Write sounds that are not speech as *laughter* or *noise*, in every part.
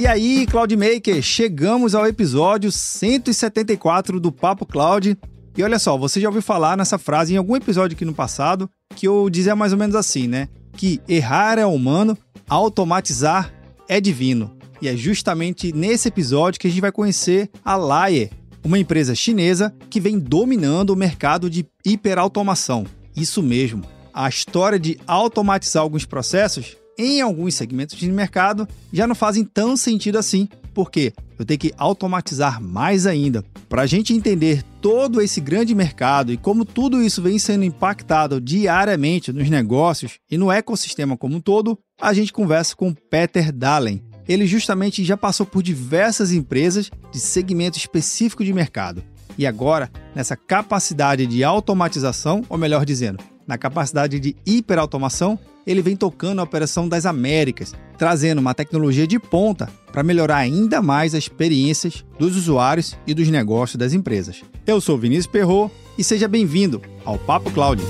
E aí, Cloudmaker, chegamos ao episódio 174 do Papo Cloud. E olha só, você já ouviu falar nessa frase em algum episódio aqui no passado, que eu dizia mais ou menos assim, né? Que errar é humano, automatizar é divino. E é justamente nesse episódio que a gente vai conhecer a Laie, uma empresa chinesa que vem dominando o mercado de hiperautomação. Isso mesmo, a história de automatizar alguns processos em alguns segmentos de mercado já não fazem tão sentido assim. Por quê? Eu tenho que automatizar mais ainda. Para a gente entender todo esse grande mercado e como tudo isso vem sendo impactado diariamente nos negócios e no ecossistema como um todo, a gente conversa com Peter Dahlen. Ele justamente já passou por diversas empresas de segmento específico de mercado. E agora, nessa capacidade de automatização, ou melhor dizendo, na capacidade de hiperautomação, ele vem tocando a Operação das Américas, trazendo uma tecnologia de ponta para melhorar ainda mais as experiências dos usuários e dos negócios das empresas. Eu sou Vinícius Perro e seja bem-vindo ao Papo Cloud.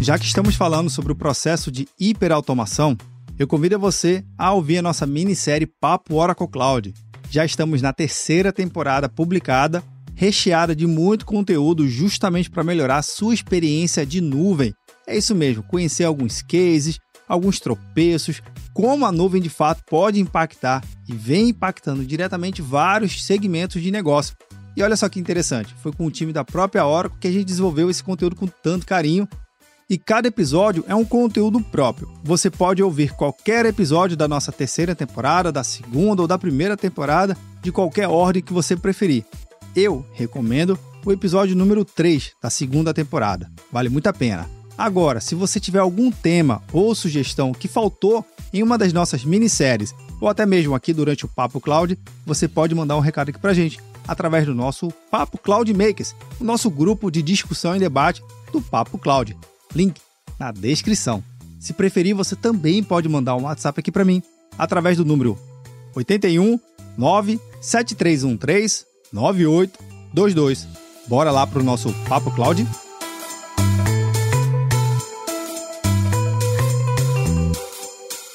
Já que estamos falando sobre o processo de hiperautomação, eu convido você a ouvir a nossa minissérie Papo Oracle Cloud. Já estamos na terceira temporada publicada, recheada de muito conteúdo justamente para melhorar sua experiência de nuvem. É isso mesmo, conhecer alguns cases, alguns tropeços, como a nuvem de fato pode impactar e vem impactando diretamente vários segmentos de negócio. E olha só que interessante, foi com o time da própria Oracle que a gente desenvolveu esse conteúdo com tanto carinho e cada episódio é um conteúdo próprio. Você pode ouvir qualquer episódio da nossa terceira temporada, da segunda ou da primeira temporada, de qualquer ordem que você preferir. Eu recomendo o episódio número 3 da segunda temporada. Vale muito a pena. Agora, se você tiver algum tema ou sugestão que faltou em uma das nossas minisséries, ou até mesmo aqui durante o Papo Cloud, você pode mandar um recado aqui pra gente através do nosso Papo Cloud Makers, o nosso grupo de discussão e debate do Papo Cloud. Link na descrição. Se preferir, você também pode mandar um WhatsApp aqui para mim através do número 81 97313 9822. Bora lá pro nosso Papo Cloud?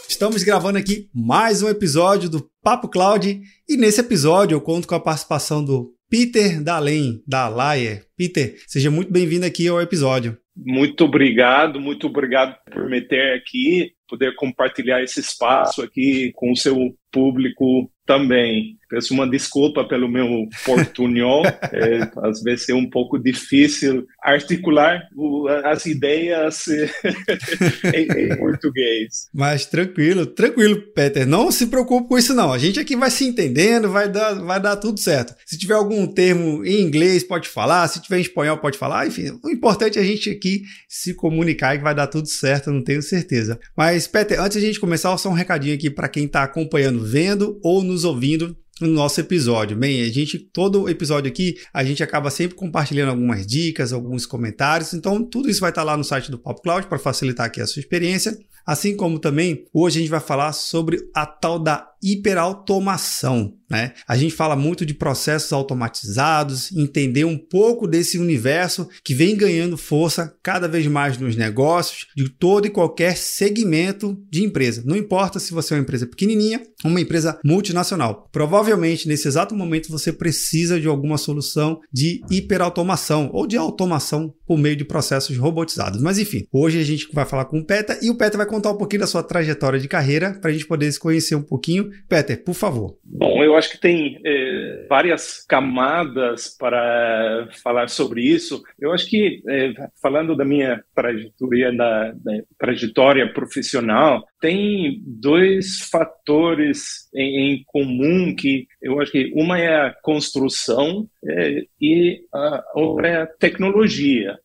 Estamos gravando aqui mais um episódio do Papo Cloud e nesse episódio eu conto com a participação do Peter Dalen, da Laie. Peter, seja muito bem-vindo aqui ao episódio. Muito obrigado, muito obrigado por me ter aqui, poder compartilhar esse espaço aqui com o seu público também. Peço uma desculpa pelo meu portunhol, *laughs* é, às vezes é um pouco difícil articular o, as ideias *laughs* em, em, *laughs* português. Mas tranquilo, tranquilo, Peter, não se preocupe com isso não. A gente aqui vai se entendendo, vai dar, vai dar tudo certo. Se tiver algum termo em inglês, pode falar, se tiver em espanhol, pode falar, enfim, o importante é a gente aqui se comunicar e que vai dar tudo certo, não tenho certeza. Mas, Peter, antes de a gente começar, só um recadinho aqui para quem está acompanhando, vendo ou nos ouvindo no nosso episódio. Bem, a gente, todo episódio aqui, a gente acaba sempre compartilhando algumas dicas, alguns comentários. Então, tudo isso vai estar lá no site do Pop Cloud para facilitar aqui a sua experiência. Assim como também, hoje a gente vai falar sobre a tal da hiperautomação. Né? A gente fala muito de processos automatizados, entender um pouco desse universo que vem ganhando força cada vez mais nos negócios de todo e qualquer segmento de empresa. Não importa se você é uma empresa pequenininha ou uma empresa multinacional. Provavelmente nesse exato momento você precisa de alguma solução de hiperautomação ou de automação por meio de processos robotizados. Mas enfim, hoje a gente vai falar com o Peta e o Peta vai contar um pouquinho da sua trajetória de carreira para a gente poder se conhecer um pouquinho. Peter, por favor. Bom, eu acho que tem é, várias camadas para falar sobre isso. Eu acho que, é, falando da minha trajetória, da, da, trajetória profissional, tem dois fatores em, em, comum que eu acho que uma é a construção é, e a outra é a tecnologia.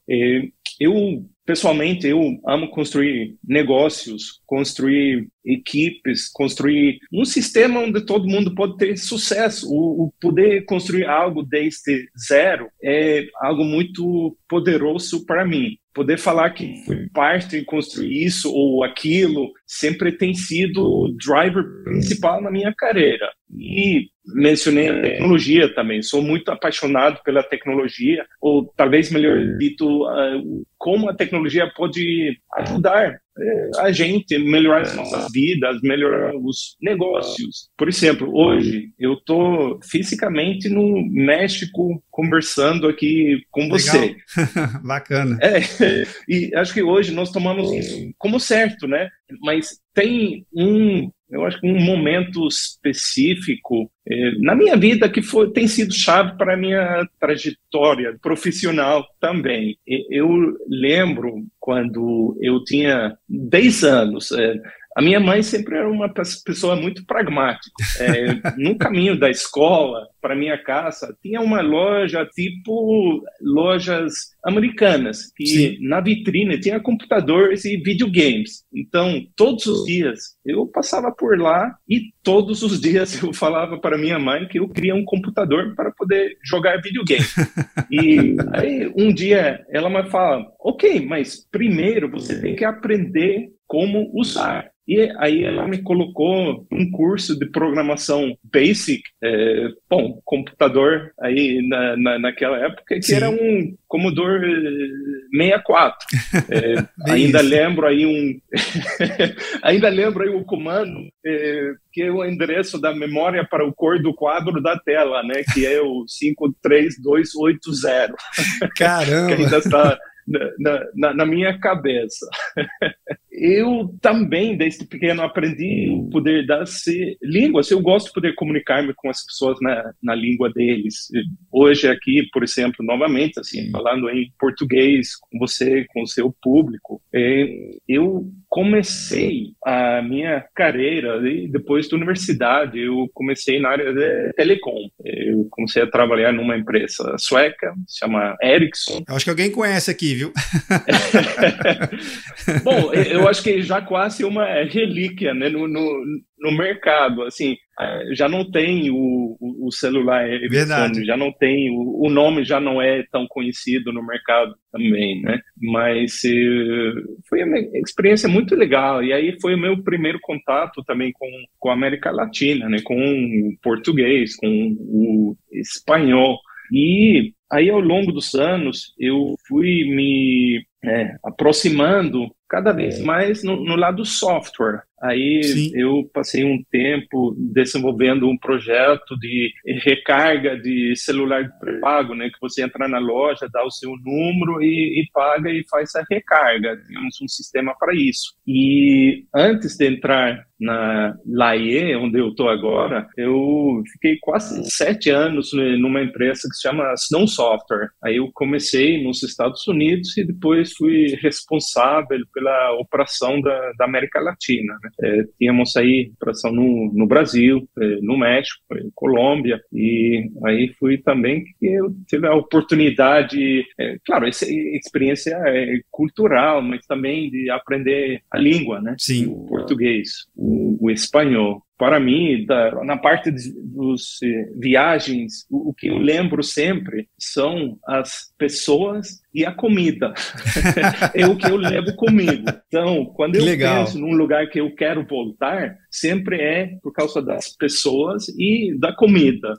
Eu pessoalmente eu amo construir negócios, construir equipes, construir um sistema onde todo mundo pode ter sucesso. O, o, poder construir algo desde zero é algo muito poderoso para mim. Poder falar que fui parte em construir isso ou aquilo sempre tem sido o driver principal na minha carreira. E mencionei a tecnologia também. Sou muito apaixonado pela tecnologia, ou talvez melhor dito, uh, como a tecnologia pode ajudar eh, a gente melhorar as nossas vidas, melhorar os negócios. Por exemplo, hoje eu estou fisicamente no México conversando aqui com você. *laughs* Bacana. É, *laughs* e acho que hoje nós tomamos como certo, né? Mas tem um eu acho que um momento específico eh, na minha vida que foi, tem sido chave para a minha trajetória profissional também. Eu lembro quando eu tinha 10 anos, eh, a minha mãe sempre era uma pessoa muito pragmática. É, *laughs* no caminho da escola para minha casa tinha uma loja tipo lojas americanas que Sim. na vitrine tinha computadores e videogames. Então todos os dias eu passava por lá e todos os dias eu falava para minha mãe que eu queria um computador para poder jogar videogame. *laughs* e aí um dia ela me fala: "Ok, mas primeiro você tem que aprender como usar. E aí ela me colocou um curso de programação basic, é, bom, computador aí na, na, naquela época, que Sim. era um Commodore 64. É, *laughs* ainda isso. lembro aí um, *laughs* ainda lembro aí o comando é, que é o endereço da memória para o cor do quadro da tela, né? Que é o 53280. *laughs* Caramba! que ainda está na, na, na minha cabeça. *laughs* eu também, desde pequeno, aprendi o poder das línguas. Eu gosto de poder comunicar-me com as pessoas na, na língua deles. Hoje aqui, por exemplo, novamente, assim, falando em português com você, com o seu público, é, eu comecei a minha carreira depois da universidade. Eu comecei na área de telecom. Eu comecei a trabalhar numa empresa sueca, se chama Ericsson. Acho que alguém conhece aqui, viu? *laughs* Bom, eu acho que já quase uma relíquia né, no, no, no mercado. Assim, é, já não tem o, o, celular Ericsson, já não tem, o, o, nome já não é tão conhecido no mercado também, né? Mas eh, foi uma experiência muito legal. E aí foi o meu primeiro contato também com, com a América Latina, né? Com o português, com o espanhol. E aí, ao longo dos anos, eu fui me é, aproximando cada vez é. mais no, no lado software. Aí Sim. eu passei um tempo desenvolvendo um projeto de recarga de celular pré-pago, né? Que você entra na loja, dá o seu número e, e paga e faz a recarga. Temos um sistema para isso. E antes de entrar na Laie, onde eu estou agora, eu fiquei quase sete anos numa empresa que se chama Snow Software. Aí eu comecei nos Estados Unidos e depois fui responsável pela operação da, da América Latina. Né? É, tínhamos aí operação no, no Brasil, é, no México, em Colômbia, e aí fui também que eu tive a oportunidade, é, claro, essa experiência é cultural, mas também de aprender a língua, né? Sim. O português, o, o espanhol para mim, da, na parte dos eh, viagens, o, o, que eu lembro sempre são as pessoas e a comida. *laughs* é o que eu levo comigo. Então, quando eu Legal. penso num lugar que eu quero voltar, sempre é por causa das pessoas e da comida.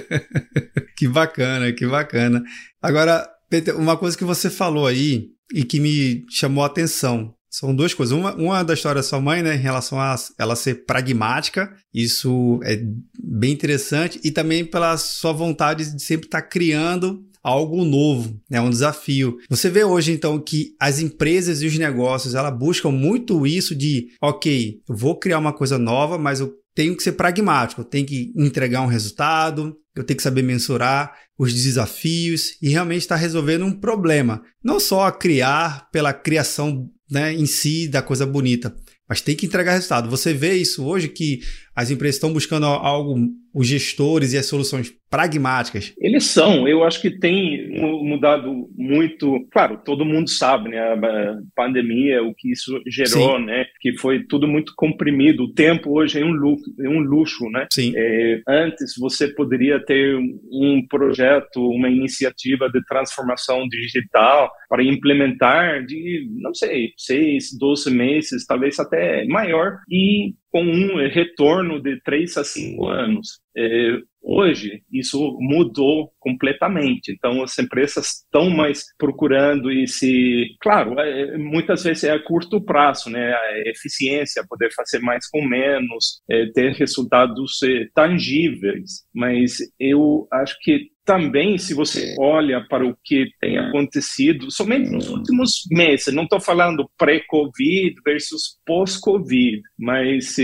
*laughs* que bacana, que bacana. Agora, Peter, uma coisa que você falou aí e que me chamou a atenção são duas coisas. Uma, uma da história da sua mãe, né, em relação a ela ser pragmática, isso é bem interessante, e também pela sua vontade de sempre estar criando algo novo, né, um desafio. Você vê hoje então que as empresas e os negócios, ela buscam muito isso de, OK, eu vou criar uma coisa nova, mas eu tenho que ser pragmático, eu tenho que entregar um resultado, eu tenho que saber mensurar os desafios e realmente estar resolvendo um problema. Não só criar pela criação né, em si da coisa bonita, mas tem que entregar resultado. Você vê isso hoje que as empresas estão buscando algo, os gestores e as soluções pragmáticas? Eles são. Eu acho que tem mudado muito. Claro, todo mundo sabe, né? A pandemia, o que isso gerou, Sim. né? Que foi tudo muito comprimido. O tempo hoje é um luxo, é um luxo né? Sim. É, antes você poderia ter um projeto, uma iniciativa de transformação digital para implementar de, não sei, seis, doze meses, talvez até maior. E com um retorno de 3 a 5 anos. É, hoje, isso mudou completamente. Então, as empresas estão mais procurando e se. Claro, é, muitas vezes é a curto prazo, né? A eficiência, poder fazer mais com menos, é, ter resultados é, tangíveis. Mas eu acho que também, se você olha para o que tem acontecido somente nos últimos meses, não estou falando pré-Covid versus pós-Covid, mas,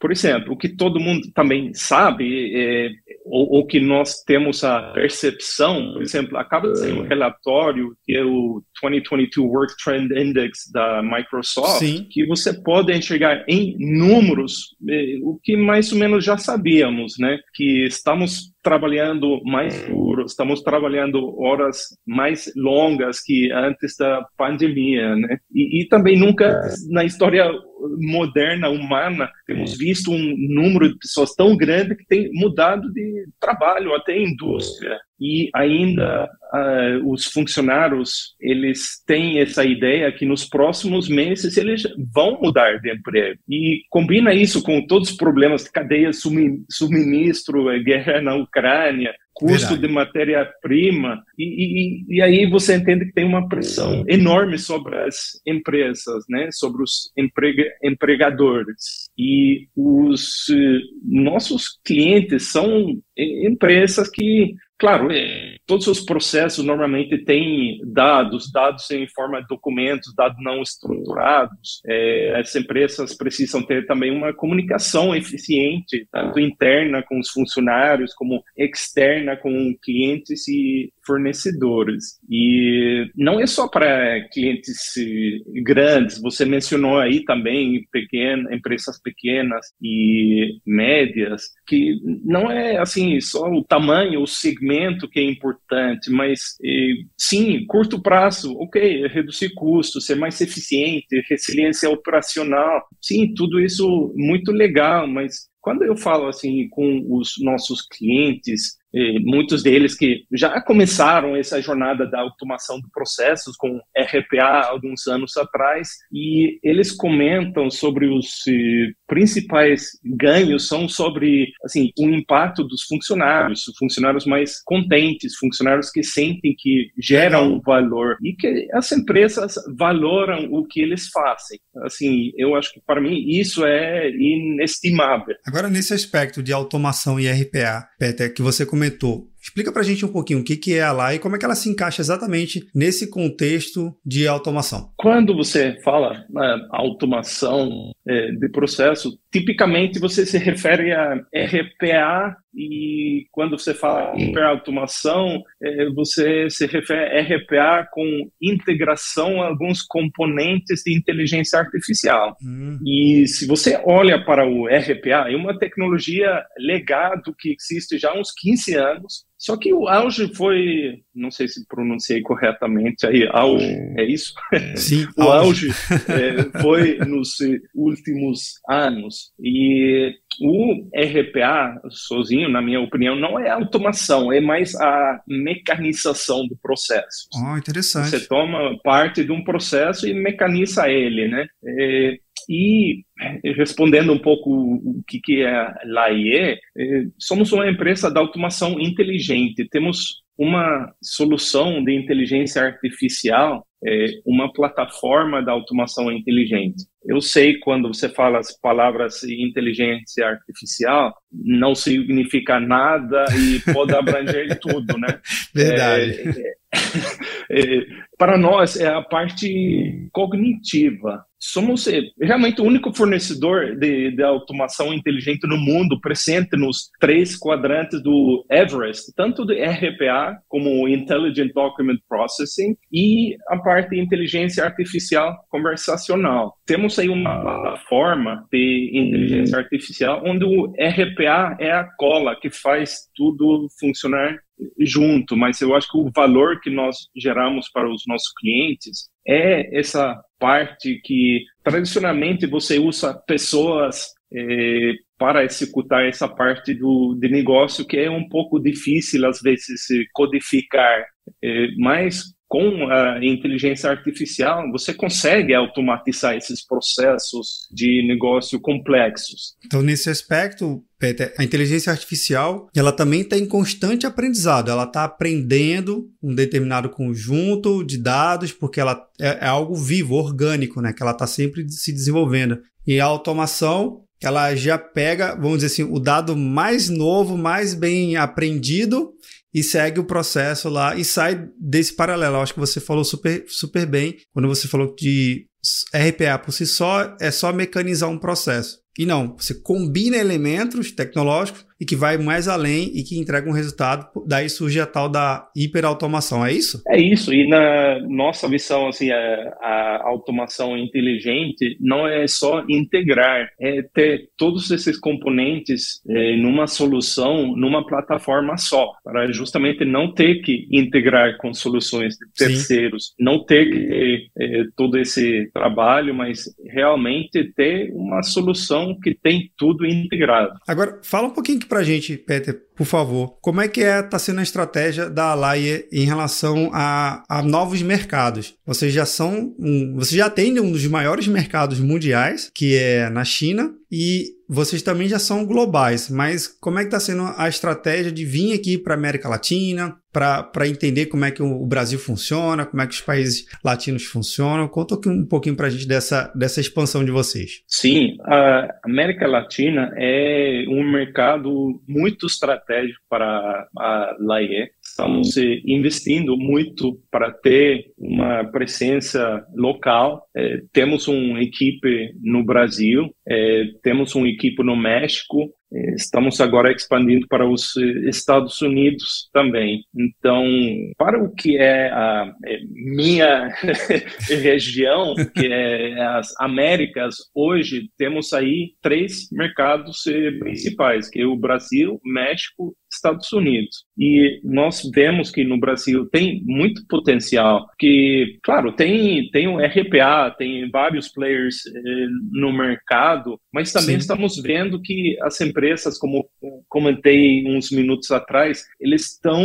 por exemplo, o que todo mundo também sabe, é, ou, ou, que nós temos a percepção, por exemplo, acaba de sair um relatório que é o 2022 Work Trend Index da Microsoft, Sim. que você pode enxergar em números é, o que mais ou menos já sabíamos, né? Que estamos trabalhando mais duro, estamos trabalhando horas mais longas que antes da pandemia, né? E, e também nunca é. na história moderna, humana, temos visto um número de pessoas tão grande que tem mudado de trabalho, até indústria. E ainda uh, os funcionários, eles têm essa ideia que nos próximos meses eles vão mudar de emprego. E combina isso com todos os problemas de cadeia suministro, eh, guerra na Ucrânia, custo Verdade. de matéria-prima, e, e, e, aí você entende que tem uma pressão enorme sobre as empresas, né, sobre os emprega, empregadores. E os eh, nossos clientes são empresas que Claro, é, todos os processos normalmente têm dados, dados em forma de documentos, dados não estruturados. É, as empresas precisam ter também uma comunicação eficiente, tanto interna com os funcionários, como externa com clientes e fornecedores. E não é só para clientes grandes, você mencionou aí também pequenas, empresas pequenas e médias, que não é assim só o tamanho, o segmento que é importante, mas sim, curto prazo, ok, reduzir custos, ser mais eficiente, resiliência operacional, sim, tudo isso muito legal, mas quando eu falo assim com os nossos clientes, muitos deles que já começaram essa jornada da automação de processos com RPA alguns anos atrás e eles comentam sobre os eh, principais ganhos são sobre assim o impacto dos funcionários, funcionários mais contentes, funcionários que sentem que geram valor e que as empresas valoram o que eles fazem. Assim, eu acho que para mim isso é inestimável. Agora nesse aspecto de automação e RPA, Peter, que você comentou. Explica para a gente um pouquinho o que, que é a LAI e como é que ela se encaixa exatamente nesse contexto de automação. Quando você fala né, automação é, de processo, tipicamente você se refere a RPA e quando você fala hiperautomação, é, você se refere a RPA com integração a alguns componentes de inteligência artificial. Hum. E se você olha para o RPA, é uma tecnologia legado que existe já há uns 15 anos, só que o auge foi, não sei se pronunciei corretamente aí, auge, é isso? Sim, *laughs* o auge, é, *laughs* foi nos últimos anos. E o RPA sozinho, na minha opinião, não é automação, é mais a mecanização do processo. Oh, interessante. Você toma parte de um processo e mecaniza ele, né? É, e respondendo um pouco o que, que é LAIE, é, somos uma empresa de automação inteligente. Temos uma solução de inteligência artificial, é, uma plataforma de automação inteligente. Eu sei quando você fala as palavras inteligência artificial, não significa nada e pode abranger *laughs* tudo, né? Verdade. É, é, é, para nós é a parte cognitiva somos eh, realmente o único fornecedor de, de, automação inteligente no mundo presente nos três quadrantes do Everest, tanto do RPA como Intelligent Document Processing e a parte de inteligência artificial conversacional. Temos aí uma plataforma de inteligência artificial onde o RPA é a cola que faz tudo funcionar junto, mas eu acho que o valor que nós geramos para os nossos clientes é essa parte que tradicionalmente você usa pessoas é, para executar essa parte do de negócio que é um pouco difícil às vezes codificar, é, mas com a inteligência artificial, você consegue automatizar esses processos de negócio complexos. Então, nesse aspecto, Peter, a inteligência artificial, ela também está em constante aprendizado. Ela está aprendendo um determinado conjunto de dados, porque ela é, é algo vivo, orgânico, né? Que ela está sempre se desenvolvendo. E a automação, ela já pega, vamos dizer assim, o dado mais novo, mais bem aprendido e segue o processo lá e sai desse paralelo. Eu acho que você falou super, super bem quando você falou de RPA por si só é só mecanizar um processo. E não, você combina elementos tecnológicos e que vai mais além e que entrega um resultado. Daí surge a tal da hiperautomação, é isso? É isso. E na nossa visão, assim, a, a automação inteligente não é só integrar, é ter todos esses componentes é, numa solução, numa plataforma só, para justamente não ter que integrar com soluções de terceiros, Sim. não ter que ter é, todo esse trabalho, mas realmente ter uma solução que tem tudo integrado. Agora, fala um pouquinho para a gente, Peter, por favor. Como é que está é, tá sendo a estratégia da Alaie em relação a, a novos mercados? Vocês já são, um, você já atendem um dos maiores mercados mundiais, que é na China, e vocês também já são globais, mas como é que está sendo a estratégia de vir aqui para América Latina, para entender como é que o Brasil funciona, como é que os países latinos funcionam? Conta um pouquinho para a gente dessa, dessa expansão de vocês. Sim, a América Latina é um mercado muito estratégico para a Laie. Estamos investindo muito para ter uma presença local. É, temos uma equipe no Brasil, é, temos uma equipe no México, Estamos agora expandindo para os Estados Unidos também. Então, para o que é a é minha *laughs* região, que é as Américas, hoje temos aí três mercados principais, que é o Brasil, México Estados Unidos. E nós vemos que no Brasil tem muito potencial, que, claro, tem, tem o RPA, tem vários players eh, no mercado, mas também Sim. estamos vendo que as empresas, como comentei uns minutos atrás, eles estão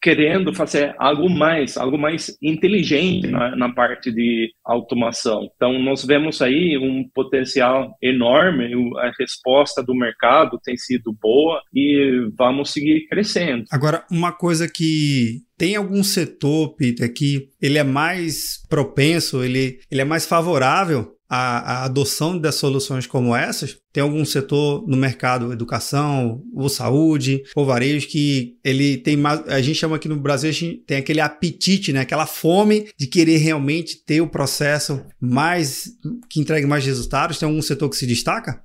querendo fazer algo mais, algo mais inteligente na, na parte de automação. Então, nós vemos aí um potencial enorme, a resposta do mercado tem sido boa e vamos seguir crescendo. Agora, uma coisa que tem algum setor, Peter, que ele é mais propenso, ele, ele é mais favorável à, à adoção das soluções como essas? Tem algum setor no mercado, educação, ou saúde, ou varejo, que ele tem mais. A gente chama aqui no Brasil, a gente tem aquele apetite, né? aquela fome de querer realmente ter o processo mais. que entregue mais resultados. Tem algum setor que se destaca?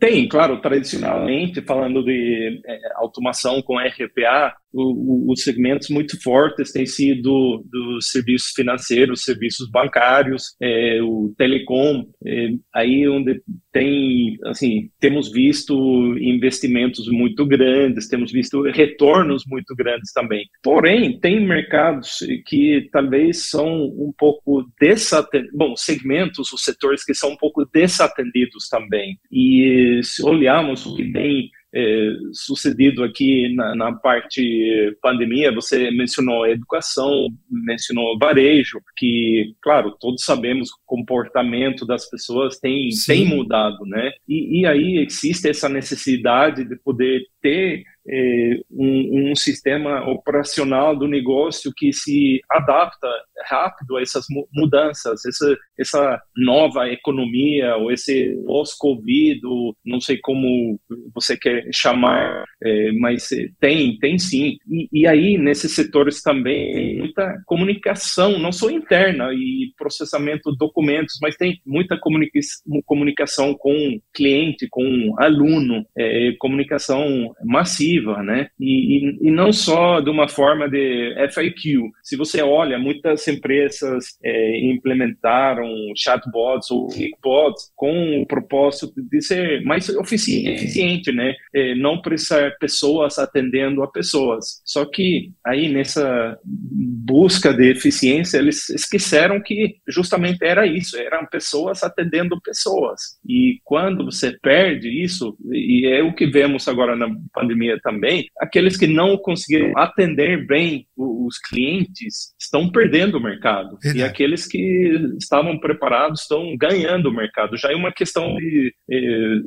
Tem, claro, tradicionalmente, falando de é, automação com RPA, os segmentos muito fortes têm sido dos serviços financeiros, serviços bancários, é, o telecom, é, aí onde tem assim, temos visto investimentos muito grandes, temos visto retornos muito grandes também. Porém, tem mercados que talvez são um pouco desatendidos, bom, segmentos, os setores que são um pouco desatendidos também. E se olharmos o que tem é, sucedido aqui na, na, parte pandemia, você mencionou educação, mencionou varejo, que, claro, todos sabemos que o comportamento das pessoas tem, tem mudado, né? E, e aí existe essa necessidade de poder ter um, um, sistema operacional do negócio que se adapta rápido a essas mudanças, essa, essa nova economia, ou esse pós-Covid, não sei como você quer chamar, é, mas tem, tem sim. E, e, aí, nesses setores também, tem muita comunicação, não só interna e processamento de documentos, mas tem muita comunica comunicação com cliente, com aluno, é, comunicação massiva né? E, e, e, não só de uma forma de FAQ. Se você olha, muitas empresas é, implementaram chatbots ou bots com o propósito de ser mais eficiente, né? É, não precisar pessoas atendendo a pessoas. Só que aí nessa busca de eficiência, eles esqueceram que justamente era isso, eram pessoas atendendo pessoas. E quando você perde isso, e é o que vemos agora na pandemia também, aqueles que não conseguiram atender bem os clientes estão perdendo o mercado. Verdade. E aqueles que estavam preparados estão ganhando o mercado. Já é uma questão de eh,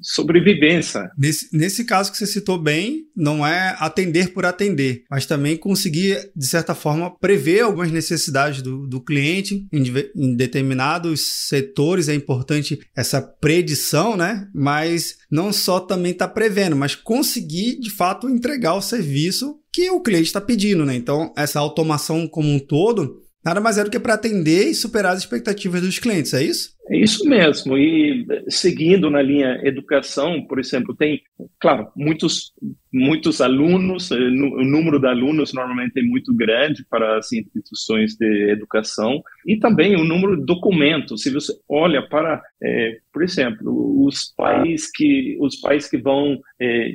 sobrevivência. Nesse, nesse caso que você citou bem, não é atender por atender, mas também conseguir, de certa forma, prever algumas necessidades do, do cliente em, em determinados setores. É importante essa predição, né? Mas não só também está prevendo, mas conseguir de fato entregar o serviço que o cliente está pedindo, né? Então, essa automação como um todo nada mais é do que para atender e superar as expectativas dos clientes, é isso? É isso mesmo. E seguindo na linha educação, por exemplo, tem, claro, muitos muitos alunos, eh, o número de alunos normalmente é muito grande para as instituições de educação e também o número de documentos. Se você olha para, é, por exemplo, os pais que os pais que vão é,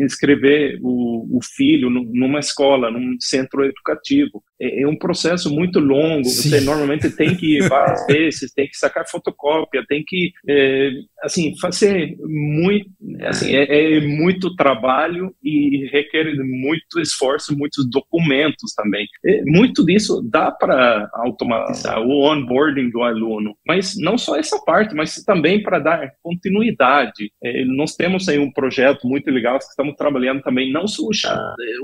inscrever o, o, filho numa escola, num centro educativo, é, é um processo muito longo. Sim. Você normalmente tem que ir várias *laughs* vezes, tem que sacar fotocópia, tem que assim fazer muito, assim é, é muito trabalho e requer muito esforço, muitos documentos também. E muito disso dá para automatizar o onboarding do aluno, mas não só essa parte, mas também para dar continuidade. É, nós temos aí um projeto muito legal que estamos trabalhando também, não só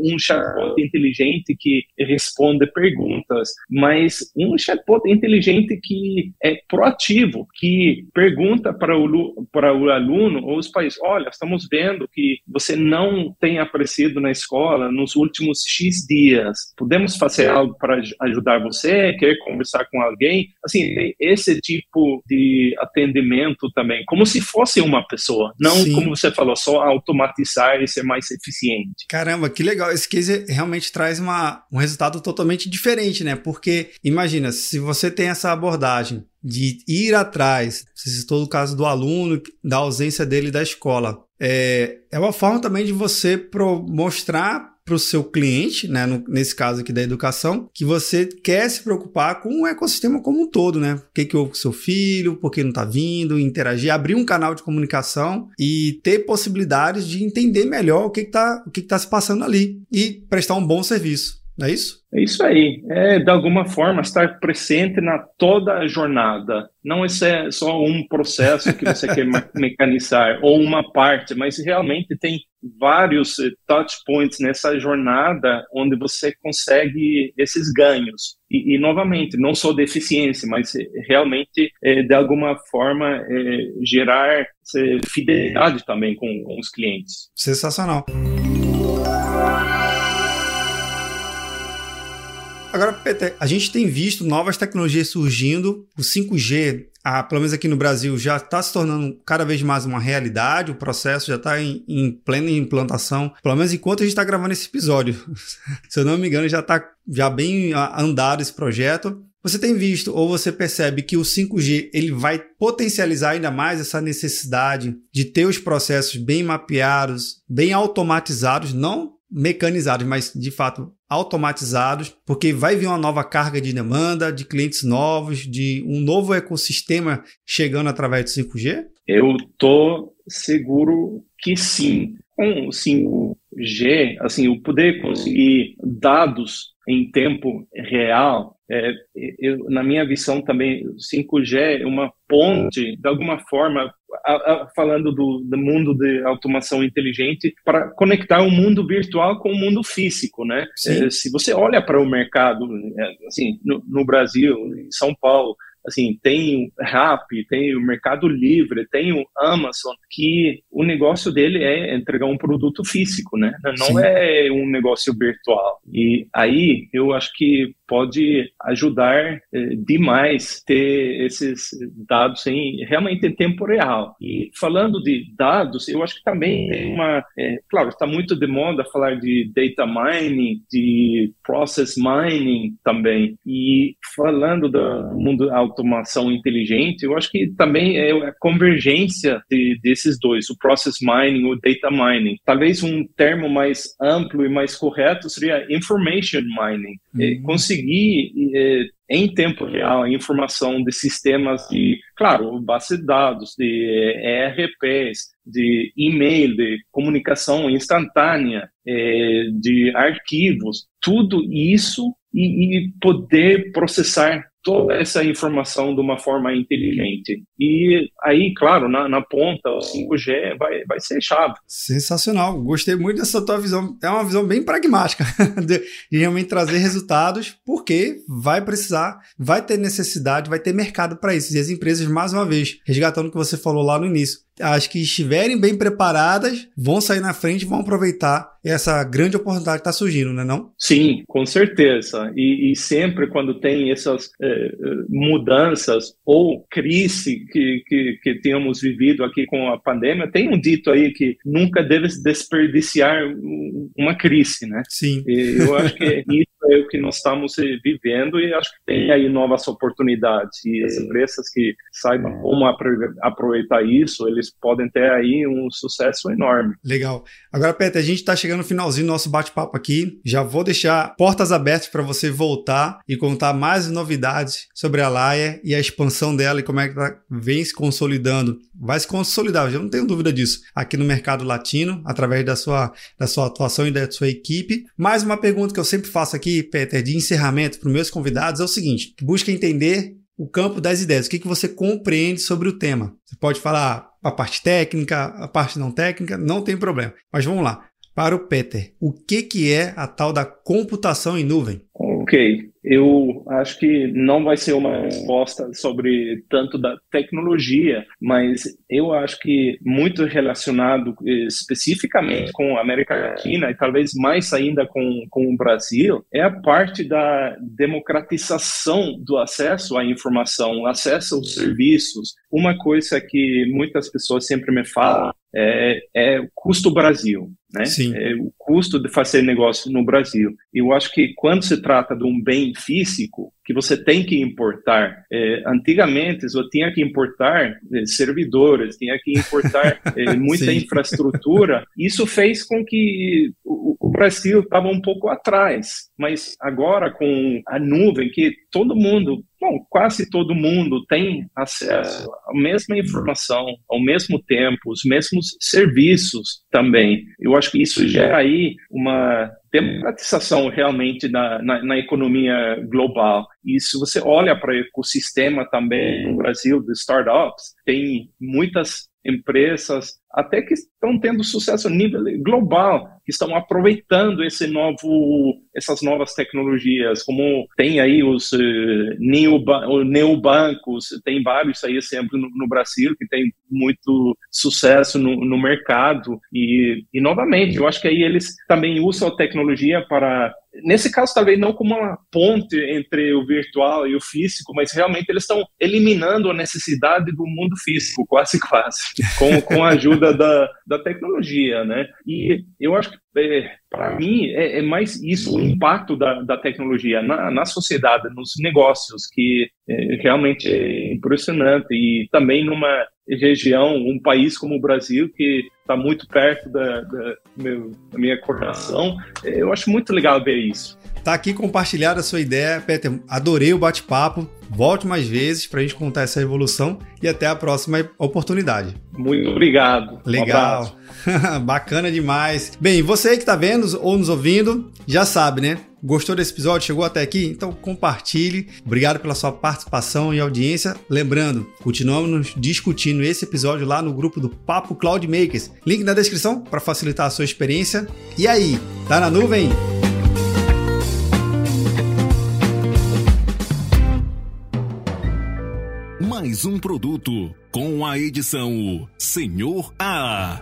um chatbot inteligente que responde perguntas, mas um chatbot inteligente que é proativo, que pergunta para o, para o aluno ou os pais, olha, estamos vendo que você não tem aparecido na escola nos últimos X dias. Podemos fazer algo para ajudar você? Quer conversar com alguém? Assim, esse tipo de atendimento também, como se fosse uma pessoa, não Sim. como você falou, só automatizar e ser mais eficiente. Caramba, que legal. Esse case realmente traz uma, um resultado totalmente diferente, né? Porque imagina, se você tem essa abordagem de ir atrás, você citou o caso do aluno, da ausência dele da escola. É, é uma forma também de você pro, mostrar para o seu cliente, né, no, nesse caso aqui da educação, que você quer se preocupar com o ecossistema como um todo, né? O que, que houve com seu filho, por que não está vindo, interagir, abrir um canal de comunicação e ter possibilidades de entender melhor o que está que que tá se passando ali e prestar um bom serviço. Não é isso? É isso aí. É, de alguma forma, estar presente na toda a jornada. Não é só um processo que você quer *laughs* mecanizar ou uma parte, mas realmente tem vários eh, touch points nessa jornada onde você consegue esses ganhos. E, e novamente, não só de eficiência, mas eh, realmente, é, de alguma forma, é, gerar fidelidade também com, com os clientes. Sensacional. Agora, Peter, a gente tem visto novas tecnologias surgindo. O 5G, ah, pelo menos aqui no Brasil, já está se tornando cada vez mais uma realidade. O processo já está em, em, plena implantação. Pelo menos enquanto a gente está gravando esse episódio. *laughs* se eu não me engano, já está já bem andado esse projeto. Você tem visto ou você percebe que o 5G ele vai potencializar ainda mais essa necessidade de ter os processos bem mapeados, bem automatizados, não mecanizados, mas de fato automatizados, porque vai vir uma nova carga de demanda, de clientes novos, de um novo ecossistema chegando através do 5G? Eu tô seguro que sim. Com o 5G, assim, o poder conseguir dados em tempo real é, eu, na minha visão também, o 5G é uma ponte, de alguma forma, a, a, falando do, do, mundo de automação inteligente, para conectar o mundo virtual com o mundo físico, né? É, se você olha para o mercado, é, assim, no, no Brasil, em São Paulo, assim, tem o Rap, tem o Mercado Livre, tem o Amazon, que o negócio dele é entregar um produto físico, né? Não Sim. é um negócio virtual. E aí eu acho que pode ajudar eh, demais ter esses dados em, realmente em tempo real. E falando de dados, eu acho que também tem uma, é, claro, está muito de moda falar de data mining, de process mining também. E falando do mundo da automação inteligente, eu acho que também é a convergência de, desses dois, o process mining, o data mining. Talvez um termo mais amplo e mais correto seria information mining. É, uhum. Conseguir é, em tempo real a informação de sistemas de, claro, base de dados, de ERPs, de e-mail, de comunicação instantânea, é, de arquivos, tudo isso e, e poder processar toda essa informação de uma forma inteligente. E aí, claro, na, na ponta, o 5G vai, vai ser chave. Sensacional. Gostei muito dessa tua visão. É uma visão bem pragmática *laughs* de realmente trazer resultados, porque vai precisar, vai ter necessidade, vai ter mercado para isso. E as empresas, mais uma vez, resgatando o que você falou lá no início, as que estiverem bem preparadas vão sair na frente e vão aproveitar essa grande oportunidade que está surgindo, não é não? Sim, com certeza. E, e sempre quando tem essas eh, mudanças ou crise que, que, que temos vivido aqui com a pandemia, tem um dito aí que nunca deve desperdiciar uma crise, né? Sim. E eu acho que isso *laughs* é o que nós estamos vivendo e acho que tem aí novas oportunidades. E as empresas que saibam como aproveitar isso, eles podem ter aí um sucesso enorme. Legal. Agora, Peter, a gente está chegando no finalzinho do nosso bate-papo aqui. Já vou deixar portas abertas para você voltar e contar mais novidades sobre a Laia e a expansão dela e como é que ela vem se consolidando. Vai se consolidar, eu não tenho dúvida disso, aqui no mercado latino, através da sua, da sua atuação e da sua equipe. Mais uma pergunta que eu sempre faço aqui, Peter, de encerramento para os meus convidados é o seguinte: busca entender o campo das ideias. O que, que você compreende sobre o tema? Você pode falar a parte técnica, a parte não técnica, não tem problema. Mas vamos lá. Para o Peter, o que, que é a tal da computação em nuvem? Ok, eu acho que não vai ser uma resposta sobre tanto da tecnologia, mas eu acho que muito relacionado eh, especificamente com a América Latina e talvez mais ainda com, com o Brasil, é a parte da democratização do acesso à informação, acesso aos serviços. Uma coisa que muitas pessoas sempre me falam é, é o custo Brasil, né? Sim. É o custo de fazer negócio no Brasil. Eu acho que quando se trata de um bem físico, que você tem que importar. É, antigamente, eu tinha que importar é, servidores, tinha que importar *laughs* é, muita infraestrutura. Isso fez com que o, o Brasil estava um pouco atrás. Mas agora, com a nuvem, que todo mundo, bom, quase todo mundo tem acesso à mesma informação, ao mesmo tempo, os mesmos serviços também. Eu acho que isso gera aí uma democratização realmente na, na, na, economia global. E se você olha para o ecossistema também no Brasil de startups, tem muitas empresas até que estão tendo sucesso a nível global, que estão aproveitando esse novo, essas novas tecnologias, como tem aí os uh, neobancos, tem vários aí sempre no, no, Brasil que tem muito sucesso no, no mercado. E, e novamente, eu acho que aí eles também usam a tecnologia para nesse caso talvez não como uma ponte entre o virtual e o físico, mas realmente eles estão eliminando a necessidade do mundo físico, *laughs* quase quase, com, com a ajuda da, da tecnologia, né? E eu acho que é, para mim é, é, mais isso o impacto da, da tecnologia na, na sociedade, nos negócios, que é, realmente é impressionante e também numa região, um país como o Brasil que está muito perto da, da, meu, da minha coração, eu acho muito legal ver isso. Tá aqui compartilhada a sua ideia, Peter. Adorei o bate-papo. Volte mais vezes para a gente contar essa evolução e até a próxima oportunidade. Muito obrigado. Legal. Um *laughs* Bacana demais. Bem, você que está vendo ou nos ouvindo, já sabe, né? Gostou desse episódio? Chegou até aqui? Então compartilhe. Obrigado pela sua participação e audiência. Lembrando, continuamos discutindo esse episódio lá no grupo do Papo Cloud Makers. Link na descrição para facilitar a sua experiência. E aí, tá na nuvem? Mais um produto com a edição Senhor A.